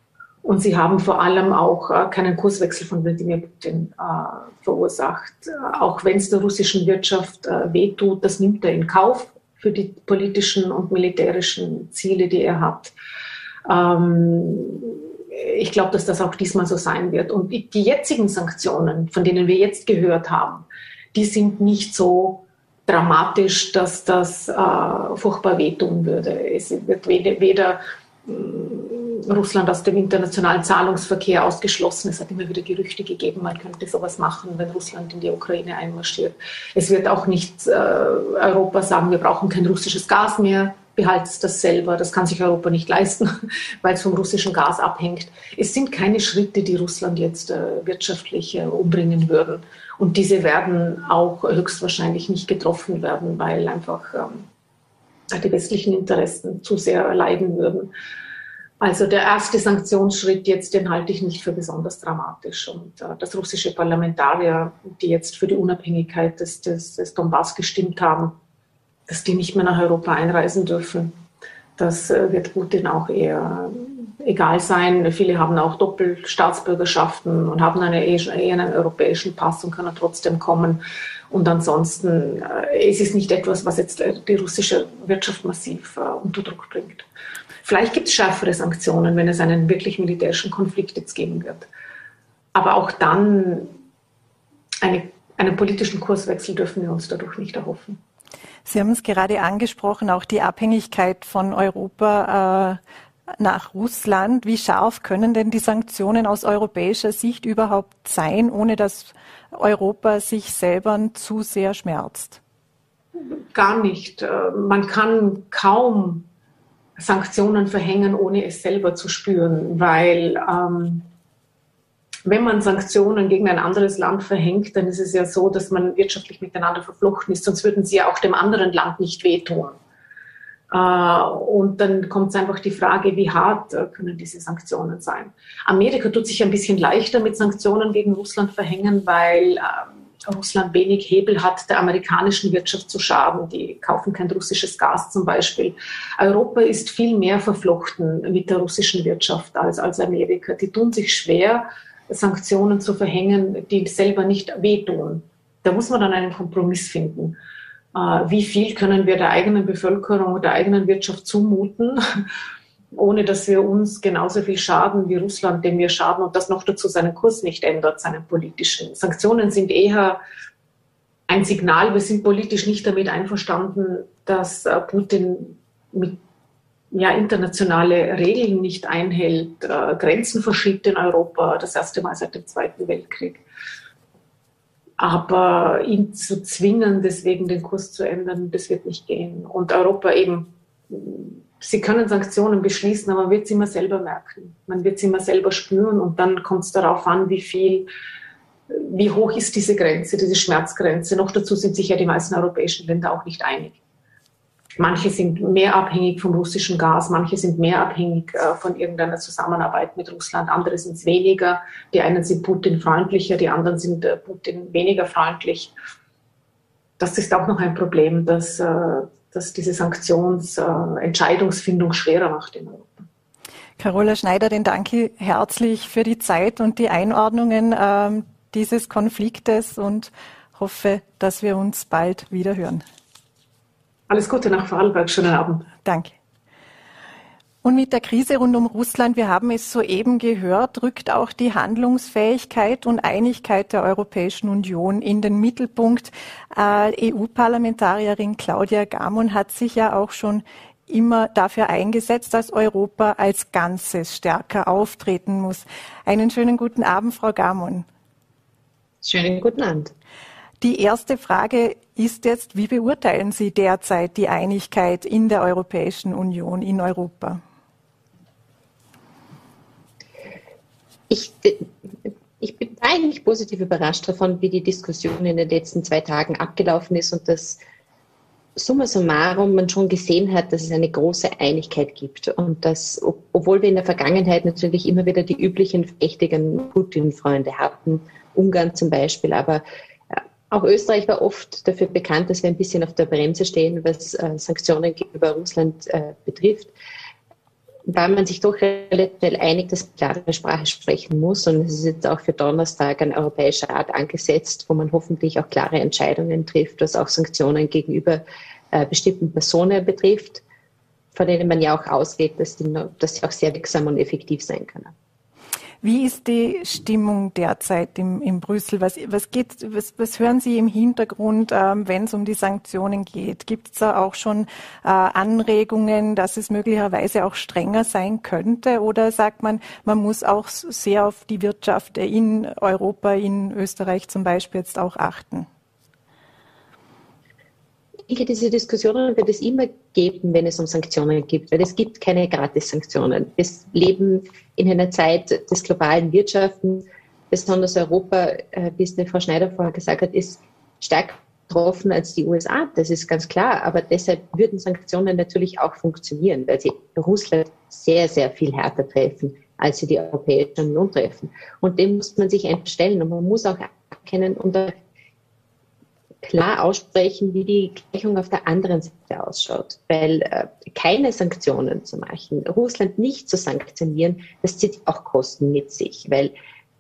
Speaker 4: Und sie haben vor allem auch äh, keinen Kurswechsel von Wladimir Putin äh, verursacht. Äh, auch wenn es der russischen Wirtschaft äh, wehtut, das nimmt er in Kauf für die politischen und militärischen Ziele, die er hat. Ähm, ich glaube, dass das auch diesmal so sein wird. Und die jetzigen Sanktionen, von denen wir jetzt gehört haben, die sind nicht so dramatisch, dass das äh, furchtbar wehtun würde. Es wird weder, weder äh, Russland aus dem internationalen Zahlungsverkehr ausgeschlossen. Es hat immer wieder Gerüchte gegeben, man könnte sowas machen, wenn Russland in die Ukraine einmarschiert. Es wird auch nicht äh, Europa sagen, wir brauchen kein russisches Gas mehr behaltet das selber. Das kann sich Europa nicht leisten, weil es vom russischen Gas abhängt. Es sind keine Schritte, die Russland jetzt äh, wirtschaftlich äh, umbringen würden. Und diese werden auch höchstwahrscheinlich nicht getroffen werden, weil einfach ähm, die westlichen Interessen zu sehr leiden würden. Also der erste Sanktionsschritt jetzt, den halte ich nicht für besonders dramatisch. Und äh, dass russische Parlamentarier, die jetzt für die Unabhängigkeit des, des, des Donbass gestimmt haben, dass die nicht mehr nach Europa einreisen dürfen. Das äh, wird Putin auch eher egal sein. Viele haben auch Doppelstaatsbürgerschaften und haben eine, eher einen europäischen Pass und können trotzdem kommen. Und ansonsten, äh, es ist nicht etwas, was jetzt äh, die russische Wirtschaft massiv unter Druck bringt. Vielleicht gibt es schärfere Sanktionen, wenn es einen wirklich militärischen Konflikt jetzt geben wird. Aber auch dann eine, einen politischen Kurswechsel dürfen wir uns dadurch nicht erhoffen.
Speaker 2: Sie haben es gerade angesprochen, auch die Abhängigkeit von Europa äh, nach Russland. Wie scharf können denn die Sanktionen aus europäischer Sicht überhaupt sein, ohne dass Europa sich selber zu sehr schmerzt?
Speaker 4: Gar nicht. Äh, man kann kaum Sanktionen verhängen, ohne es selber zu spüren, weil ähm, wenn man Sanktionen gegen ein anderes Land verhängt, dann ist es ja so, dass man wirtschaftlich miteinander verflochten ist, sonst würden sie ja auch dem anderen Land nicht wehtun. Äh, und dann kommt einfach die Frage, wie hart äh, können diese Sanktionen sein. Amerika tut sich ein bisschen leichter mit Sanktionen gegen Russland verhängen, weil ähm, Russland wenig Hebel hat, der amerikanischen Wirtschaft zu schaden. Die kaufen kein russisches Gas zum Beispiel. Europa ist viel mehr verflochten mit der russischen Wirtschaft als, als Amerika. Die tun sich schwer, Sanktionen zu verhängen, die selber nicht wehtun. Da muss man dann einen Kompromiss finden. Äh, wie viel können wir der eigenen Bevölkerung, der eigenen Wirtschaft zumuten, ohne dass wir uns genauso viel schaden wie Russland, dem wir schaden und das noch dazu seinen Kurs nicht ändert, seinen politischen. Sanktionen sind eher ein Signal, wir sind politisch nicht damit einverstanden, dass äh, Putin mit ja, internationale Regeln nicht einhält, äh, Grenzen verschiebt in Europa, das erste Mal seit dem Zweiten Weltkrieg. Aber ihn zu zwingen, deswegen den Kurs zu ändern, das wird nicht gehen. Und Europa eben, sie können Sanktionen beschließen, aber man wird sie immer selber merken. Man wird sie immer selber spüren und dann kommt es darauf an, wie viel, wie hoch ist diese Grenze, diese Schmerzgrenze. Noch dazu sind sich ja die meisten europäischen Länder auch nicht einig. Manche sind mehr abhängig vom russischen Gas, manche sind mehr abhängig äh, von irgendeiner Zusammenarbeit mit Russland, andere sind es weniger. Die einen sind Putin freundlicher, die anderen sind äh, Putin weniger freundlich. Das ist auch noch ein Problem, dass, äh, dass diese Sanktionsentscheidungsfindung schwerer macht in Europa.
Speaker 2: Carola Schneider, den danke herzlich für die Zeit und die Einordnungen ähm, dieses Konfliktes und hoffe, dass wir uns bald wieder hören.
Speaker 4: Alles Gute nach Vorarlberg. Schönen Abend.
Speaker 2: Danke. Und mit der Krise rund um Russland, wir haben es soeben gehört, rückt auch die Handlungsfähigkeit und Einigkeit der Europäischen Union in den Mittelpunkt. Äh, EU-Parlamentarierin Claudia Gamon hat sich ja auch schon immer dafür eingesetzt, dass Europa als Ganzes stärker auftreten muss. Einen schönen guten Abend, Frau Gamon.
Speaker 5: Schönen guten Abend.
Speaker 2: Die erste Frage ist jetzt, wie beurteilen Sie derzeit die Einigkeit in der Europäischen Union, in Europa?
Speaker 5: Ich, äh, Ich bin eigentlich positiv überrascht davon, wie die Diskussion in den letzten zwei Tagen abgelaufen ist und dass summa summarum man schon gesehen hat, dass es eine große Einigkeit gibt und dass, obwohl wir in der Vergangenheit natürlich immer wieder die üblichen verdächtigen Putin-Freunde hatten, Ungarn zum Beispiel, aber auch Österreich war oft dafür bekannt, dass wir ein bisschen auf der Bremse stehen, was äh, Sanktionen gegenüber Russland äh, betrifft. Weil man sich doch relativ einig, dass man klare Sprache sprechen muss. Und es ist jetzt auch für Donnerstag ein europäischer Rat angesetzt, wo man hoffentlich auch klare Entscheidungen trifft, was auch Sanktionen gegenüber äh, bestimmten Personen betrifft, von denen man ja auch ausgeht, dass sie auch sehr wirksam und effektiv sein können.
Speaker 2: Wie ist die Stimmung derzeit im, in Brüssel? Was, was, geht, was, was hören Sie im Hintergrund, ähm, wenn es um die Sanktionen geht? Gibt es da auch schon äh, Anregungen, dass es möglicherweise auch strenger sein könnte? Oder sagt man, man muss auch sehr auf die Wirtschaft in Europa, in Österreich zum Beispiel jetzt auch achten?
Speaker 5: Denke, diese Diskussionen wird es immer geben, wenn es um Sanktionen geht, weil es gibt keine Gratis-Sanktionen. Wir leben in einer Zeit des globalen Wirtschaften, besonders Europa, äh, wie es Frau Schneider vorher gesagt hat, ist stärker betroffen als die USA. Das ist ganz klar. Aber deshalb würden Sanktionen natürlich auch funktionieren, weil sie Russland sehr, sehr viel härter treffen, als sie die Europäische Union treffen. Und dem muss man sich einstellen. Und man muss auch erkennen, unter klar aussprechen, wie die Gleichung auf der anderen Seite ausschaut. Weil äh, keine Sanktionen zu machen, Russland nicht zu sanktionieren, das zieht auch Kosten mit sich. Weil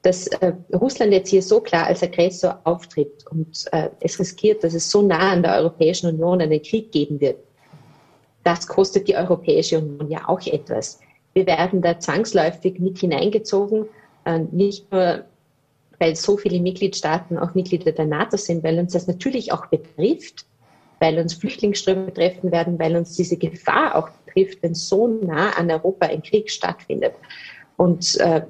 Speaker 5: dass äh, Russland jetzt hier so klar als Aggressor auftritt und äh, es riskiert, dass es so nah an der Europäischen Union einen Krieg geben wird, das kostet die Europäische Union ja auch etwas. Wir werden da zwangsläufig mit hineingezogen, äh, nicht nur weil so viele Mitgliedstaaten auch Mitglieder der NATO sind, weil uns das natürlich auch betrifft, weil uns Flüchtlingsströme betreffen werden, weil uns diese Gefahr auch betrifft, wenn so nah an Europa ein Krieg stattfindet. Und äh,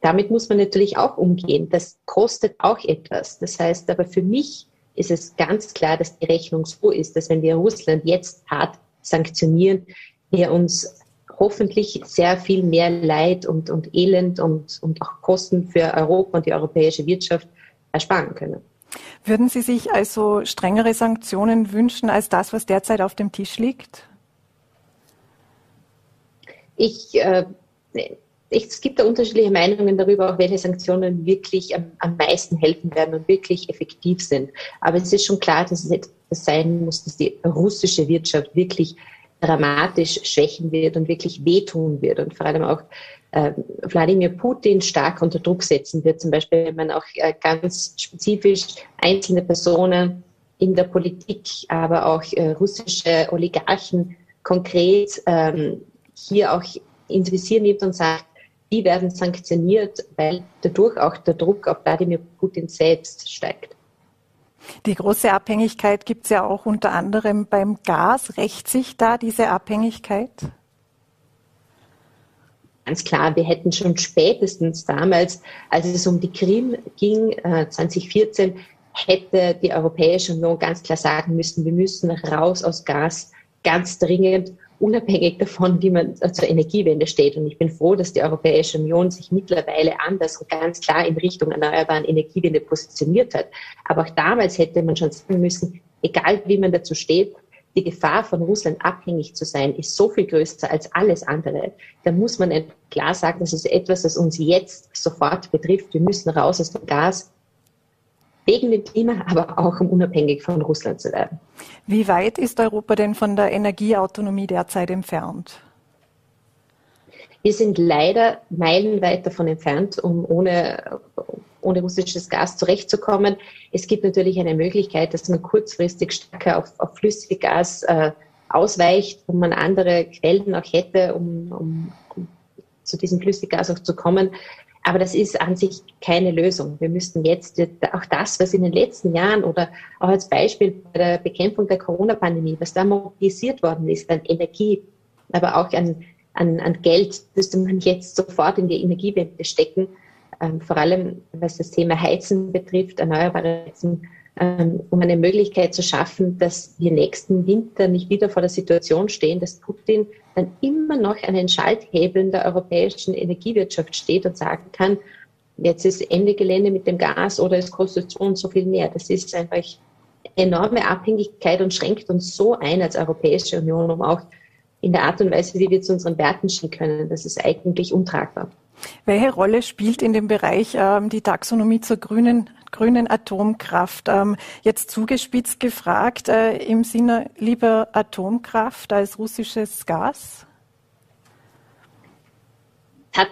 Speaker 5: damit muss man natürlich auch umgehen. Das kostet auch etwas. Das heißt aber für mich ist es ganz klar, dass die Rechnung so ist, dass wenn wir Russland jetzt hart sanktionieren, wir uns hoffentlich sehr viel mehr Leid und, und Elend und, und auch Kosten für Europa und die europäische Wirtschaft ersparen können.
Speaker 2: Würden Sie sich also strengere Sanktionen wünschen als das, was derzeit auf dem Tisch liegt?
Speaker 5: Ich, äh, es gibt da unterschiedliche Meinungen darüber, auch welche Sanktionen wirklich am, am meisten helfen werden und wirklich effektiv sind. Aber es ist schon klar, dass es etwas sein muss, dass die russische Wirtschaft wirklich dramatisch schwächen wird und wirklich wehtun wird und vor allem auch äh, Wladimir Putin stark unter Druck setzen wird. Zum Beispiel, wenn man auch äh, ganz spezifisch einzelne Personen in der Politik, aber auch äh, russische Oligarchen konkret ähm, hier auch ins Visier nimmt und sagt, die werden sanktioniert, weil dadurch auch der Druck auf Wladimir Putin selbst steigt.
Speaker 2: Die große Abhängigkeit gibt es ja auch unter anderem beim Gas. Rächt sich da diese Abhängigkeit?
Speaker 5: Ganz klar, wir hätten schon spätestens damals, als es um die Krim ging, 2014, äh, hätte die Europäische Union ganz klar sagen müssen, wir müssen raus aus Gas ganz dringend unabhängig davon, wie man zur Energiewende steht. Und ich bin froh, dass die Europäische Union sich mittlerweile anders und ganz klar in Richtung erneuerbaren Energiewende positioniert hat. Aber auch damals hätte man schon sagen müssen, egal wie man dazu steht, die Gefahr von Russland abhängig zu sein, ist so viel größer als alles andere. Da muss man klar sagen, das ist etwas, das uns jetzt sofort betrifft. Wir müssen raus aus dem Gas wegen dem Klima, aber auch um unabhängig von Russland zu werden.
Speaker 2: Wie weit ist Europa denn von der Energieautonomie derzeit entfernt?
Speaker 5: Wir sind leider meilenweit davon entfernt, um ohne, ohne russisches Gas zurechtzukommen. Es gibt natürlich eine Möglichkeit, dass man kurzfristig stärker auf, auf Flüssiggas äh, ausweicht, wo man andere Quellen auch hätte, um, um, um zu diesem Flüssiggas auch zu kommen. Aber das ist an sich keine Lösung. Wir müssten jetzt auch das, was in den letzten Jahren oder auch als Beispiel bei der Bekämpfung der Corona-Pandemie, was da mobilisiert worden ist an Energie, aber auch an, an, an Geld, müsste man jetzt sofort in die Energiewende stecken. Ähm, vor allem was das Thema Heizen betrifft, erneuerbare Heizen, um eine Möglichkeit zu schaffen, dass wir nächsten Winter nicht wieder vor der Situation stehen, dass Putin dann immer noch an den Schalthebeln der europäischen Energiewirtschaft steht und sagen kann, jetzt ist Ende Gelände mit dem Gas oder es kostet so und so viel mehr. Das ist einfach enorme Abhängigkeit und schränkt uns so ein als Europäische Union, um auch in der Art und Weise, wie wir zu unseren Werten stehen können. Das ist eigentlich untragbar.
Speaker 2: Welche Rolle spielt in dem Bereich ähm, die Taxonomie zur grünen, grünen Atomkraft? Ähm, jetzt zugespitzt gefragt, äh, im Sinne lieber Atomkraft als russisches Gas?
Speaker 5: Hat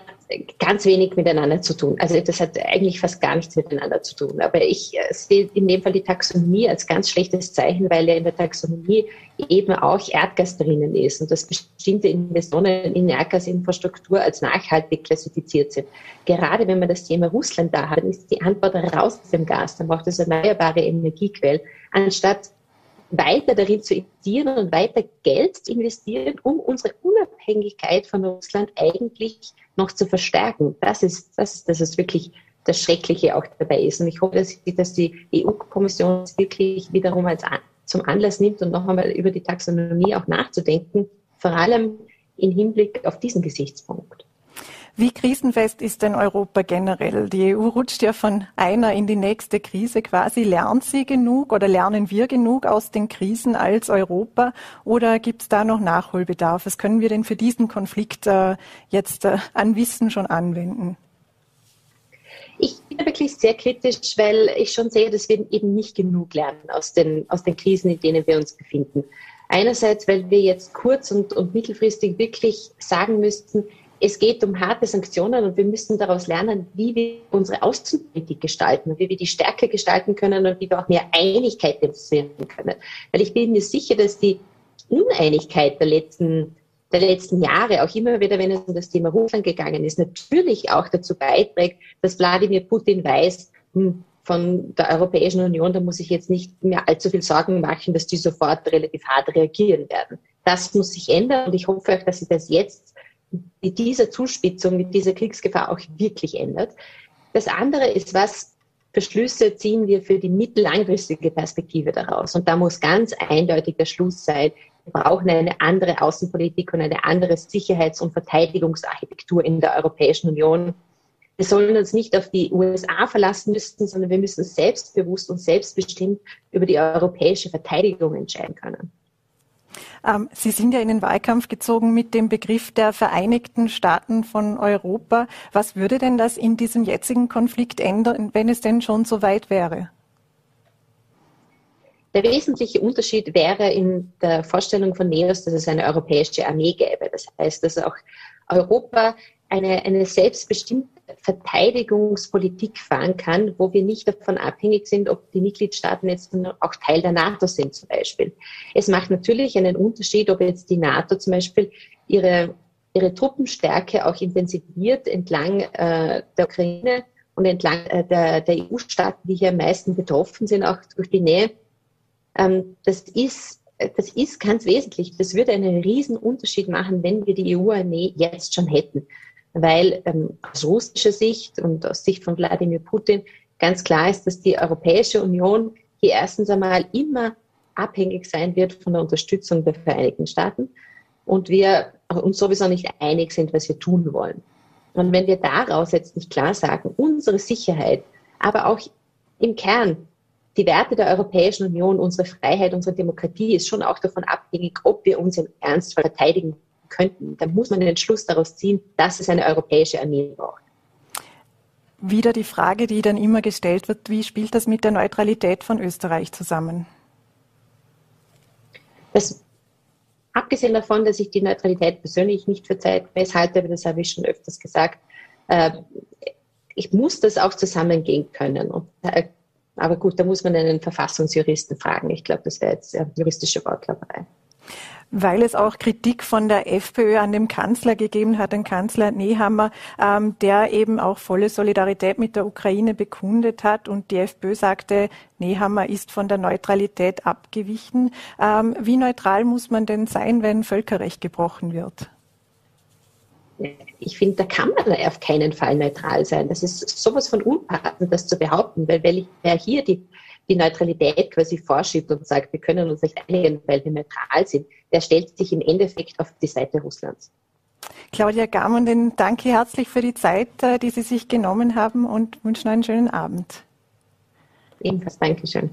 Speaker 5: ganz wenig miteinander zu tun. Also das hat eigentlich fast gar nichts miteinander zu tun. Aber ich äh, sehe in dem Fall die Taxonomie als ganz schlechtes Zeichen, weil ja in der Taxonomie eben auch Erdgas drinnen ist und dass bestimmte Investitionen in Erdgasinfrastruktur als nachhaltig klassifiziert sind. Gerade wenn man das Thema Russland da hat, dann ist die Antwort raus aus dem Gas, dann braucht es erneuerbare Energiequellen, anstatt weiter darin zu investieren und weiter Geld zu investieren, um unsere Unabhängigkeit von Russland eigentlich noch zu verstärken. Das ist, das ist, das ist wirklich das Schreckliche auch dabei ist. Und ich hoffe, dass, dass die EU-Kommission wirklich wiederum als, zum Anlass nimmt und noch einmal über die Taxonomie auch nachzudenken, vor allem im Hinblick auf diesen Gesichtspunkt.
Speaker 2: Wie krisenfest ist denn Europa generell? Die EU rutscht ja von einer in die nächste Krise quasi. Lernt sie genug oder lernen wir genug aus den Krisen als Europa? Oder gibt es da noch Nachholbedarf? Was können wir denn für diesen Konflikt äh, jetzt äh, an Wissen schon anwenden?
Speaker 5: Ich bin wirklich sehr kritisch, weil ich schon sehe, dass wir eben nicht genug lernen aus den, aus den Krisen, in denen wir uns befinden. Einerseits, weil wir jetzt kurz- und, und mittelfristig wirklich sagen müssten, es geht um harte Sanktionen und wir müssen daraus lernen, wie wir unsere Außenpolitik gestalten und wie wir die stärker gestalten können und wie wir auch mehr Einigkeit demonstrieren können. Weil ich bin mir sicher, dass die Uneinigkeit der letzten, der letzten Jahre, auch immer wieder, wenn es um das Thema Russland gegangen ist, natürlich auch dazu beiträgt, dass Wladimir Putin weiß, hm, von der Europäischen Union, da muss ich jetzt nicht mehr allzu viel Sorgen machen, dass die sofort relativ hart reagieren werden. Das muss sich ändern und ich hoffe auch, dass sich das jetzt mit dieser Zuspitzung, mit dieser Kriegsgefahr auch wirklich ändert. Das andere ist, was für Schlüsse ziehen wir für die mittellangfristige Perspektive daraus? Und da muss ganz eindeutig der Schluss sein, wir brauchen eine andere Außenpolitik und eine andere Sicherheits- und Verteidigungsarchitektur in der Europäischen Union. Wir sollen uns nicht auf die USA verlassen müssen, sondern wir müssen selbstbewusst und selbstbestimmt über die europäische Verteidigung entscheiden können.
Speaker 2: Ähm, Sie sind ja in den Wahlkampf gezogen mit dem Begriff der Vereinigten Staaten von Europa. Was würde denn das in diesem jetzigen Konflikt ändern, wenn es denn schon so weit wäre?
Speaker 5: Der wesentliche Unterschied wäre in der Vorstellung von NEOS, dass es eine europäische Armee gäbe. Das heißt, dass auch Europa eine, eine selbstbestimmte Verteidigungspolitik fahren kann, wo wir nicht davon abhängig sind, ob die Mitgliedstaaten jetzt auch Teil der NATO sind zum Beispiel. Es macht natürlich einen Unterschied, ob jetzt die NATO zum Beispiel ihre, ihre Truppenstärke auch intensiviert entlang äh, der Ukraine und entlang äh, der, der EU-Staaten, die hier am meisten betroffen sind, auch durch die Nähe. Ähm, das ist das ist ganz wesentlich. Das würde einen riesen Unterschied machen, wenn wir die EU-Armee jetzt schon hätten weil ähm, aus russischer Sicht und aus Sicht von Wladimir Putin ganz klar ist, dass die Europäische Union hier erstens einmal immer abhängig sein wird von der Unterstützung der Vereinigten Staaten und wir uns sowieso nicht einig sind, was wir tun wollen. Und wenn wir daraus jetzt nicht klar sagen, unsere Sicherheit, aber auch im Kern die Werte der Europäischen Union, unsere Freiheit, unsere Demokratie ist schon auch davon abhängig, ob wir uns im Ernst verteidigen könnten, dann muss man den Schluss daraus ziehen, dass es eine europäische Armee braucht.
Speaker 2: Wieder die Frage, die dann immer gestellt wird, wie spielt das mit der Neutralität von Österreich zusammen?
Speaker 5: Das, abgesehen davon, dass ich die Neutralität persönlich nicht für zeitgemäß halte, aber das habe ich schon öfters gesagt, äh, ich muss das auch zusammengehen können. Und, äh, aber gut, da muss man einen Verfassungsjuristen fragen. Ich glaube, das wäre jetzt juristische Wortklapperei
Speaker 2: weil es auch Kritik von der FPÖ an dem Kanzler gegeben hat, den Kanzler Nehammer, ähm, der eben auch volle Solidarität mit der Ukraine bekundet hat. Und die FPÖ sagte, Nehammer ist von der Neutralität abgewichen. Ähm, wie neutral muss man denn sein, wenn Völkerrecht gebrochen wird?
Speaker 5: ich finde, da kann man auf keinen Fall neutral sein. Das ist sowas von unpassend, das zu behaupten, weil wer hier die die Neutralität quasi vorschiebt und sagt, wir können uns nicht einigen, weil wir neutral sind, der stellt sich im Endeffekt auf die Seite Russlands.
Speaker 2: Claudia Gammon, danke herzlich für die Zeit, äh, die Sie sich genommen haben und wünschen einen schönen Abend.
Speaker 5: Ebenfalls Dankeschön.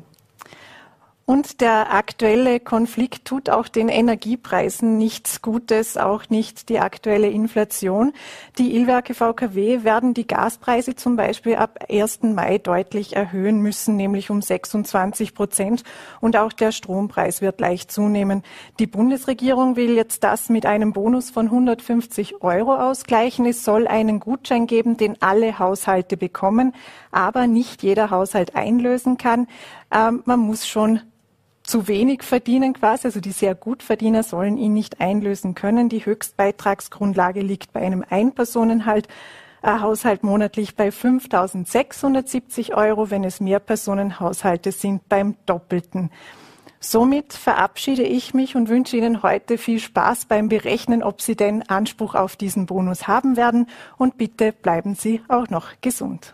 Speaker 2: Und der aktuelle Konflikt tut auch den Energiepreisen nichts Gutes, auch nicht die aktuelle Inflation. Die Ilwerke VKW werden die Gaspreise zum Beispiel ab 1. Mai deutlich erhöhen müssen, nämlich um 26 Prozent. Und auch der Strompreis wird leicht zunehmen. Die Bundesregierung will jetzt das mit einem Bonus von 150 Euro ausgleichen. Es soll einen Gutschein geben, den alle Haushalte bekommen, aber nicht jeder Haushalt einlösen kann. Ähm, man muss schon zu wenig verdienen quasi, also die sehr gut Verdiener sollen ihn nicht einlösen können. Die Höchstbeitragsgrundlage liegt bei einem Einpersonenhalt. Haushalt monatlich bei 5.670 Euro, wenn es Mehrpersonenhaushalte sind, beim Doppelten. Somit verabschiede ich mich und wünsche Ihnen heute viel Spaß beim Berechnen, ob Sie denn Anspruch auf diesen Bonus haben werden. Und bitte bleiben Sie auch noch gesund.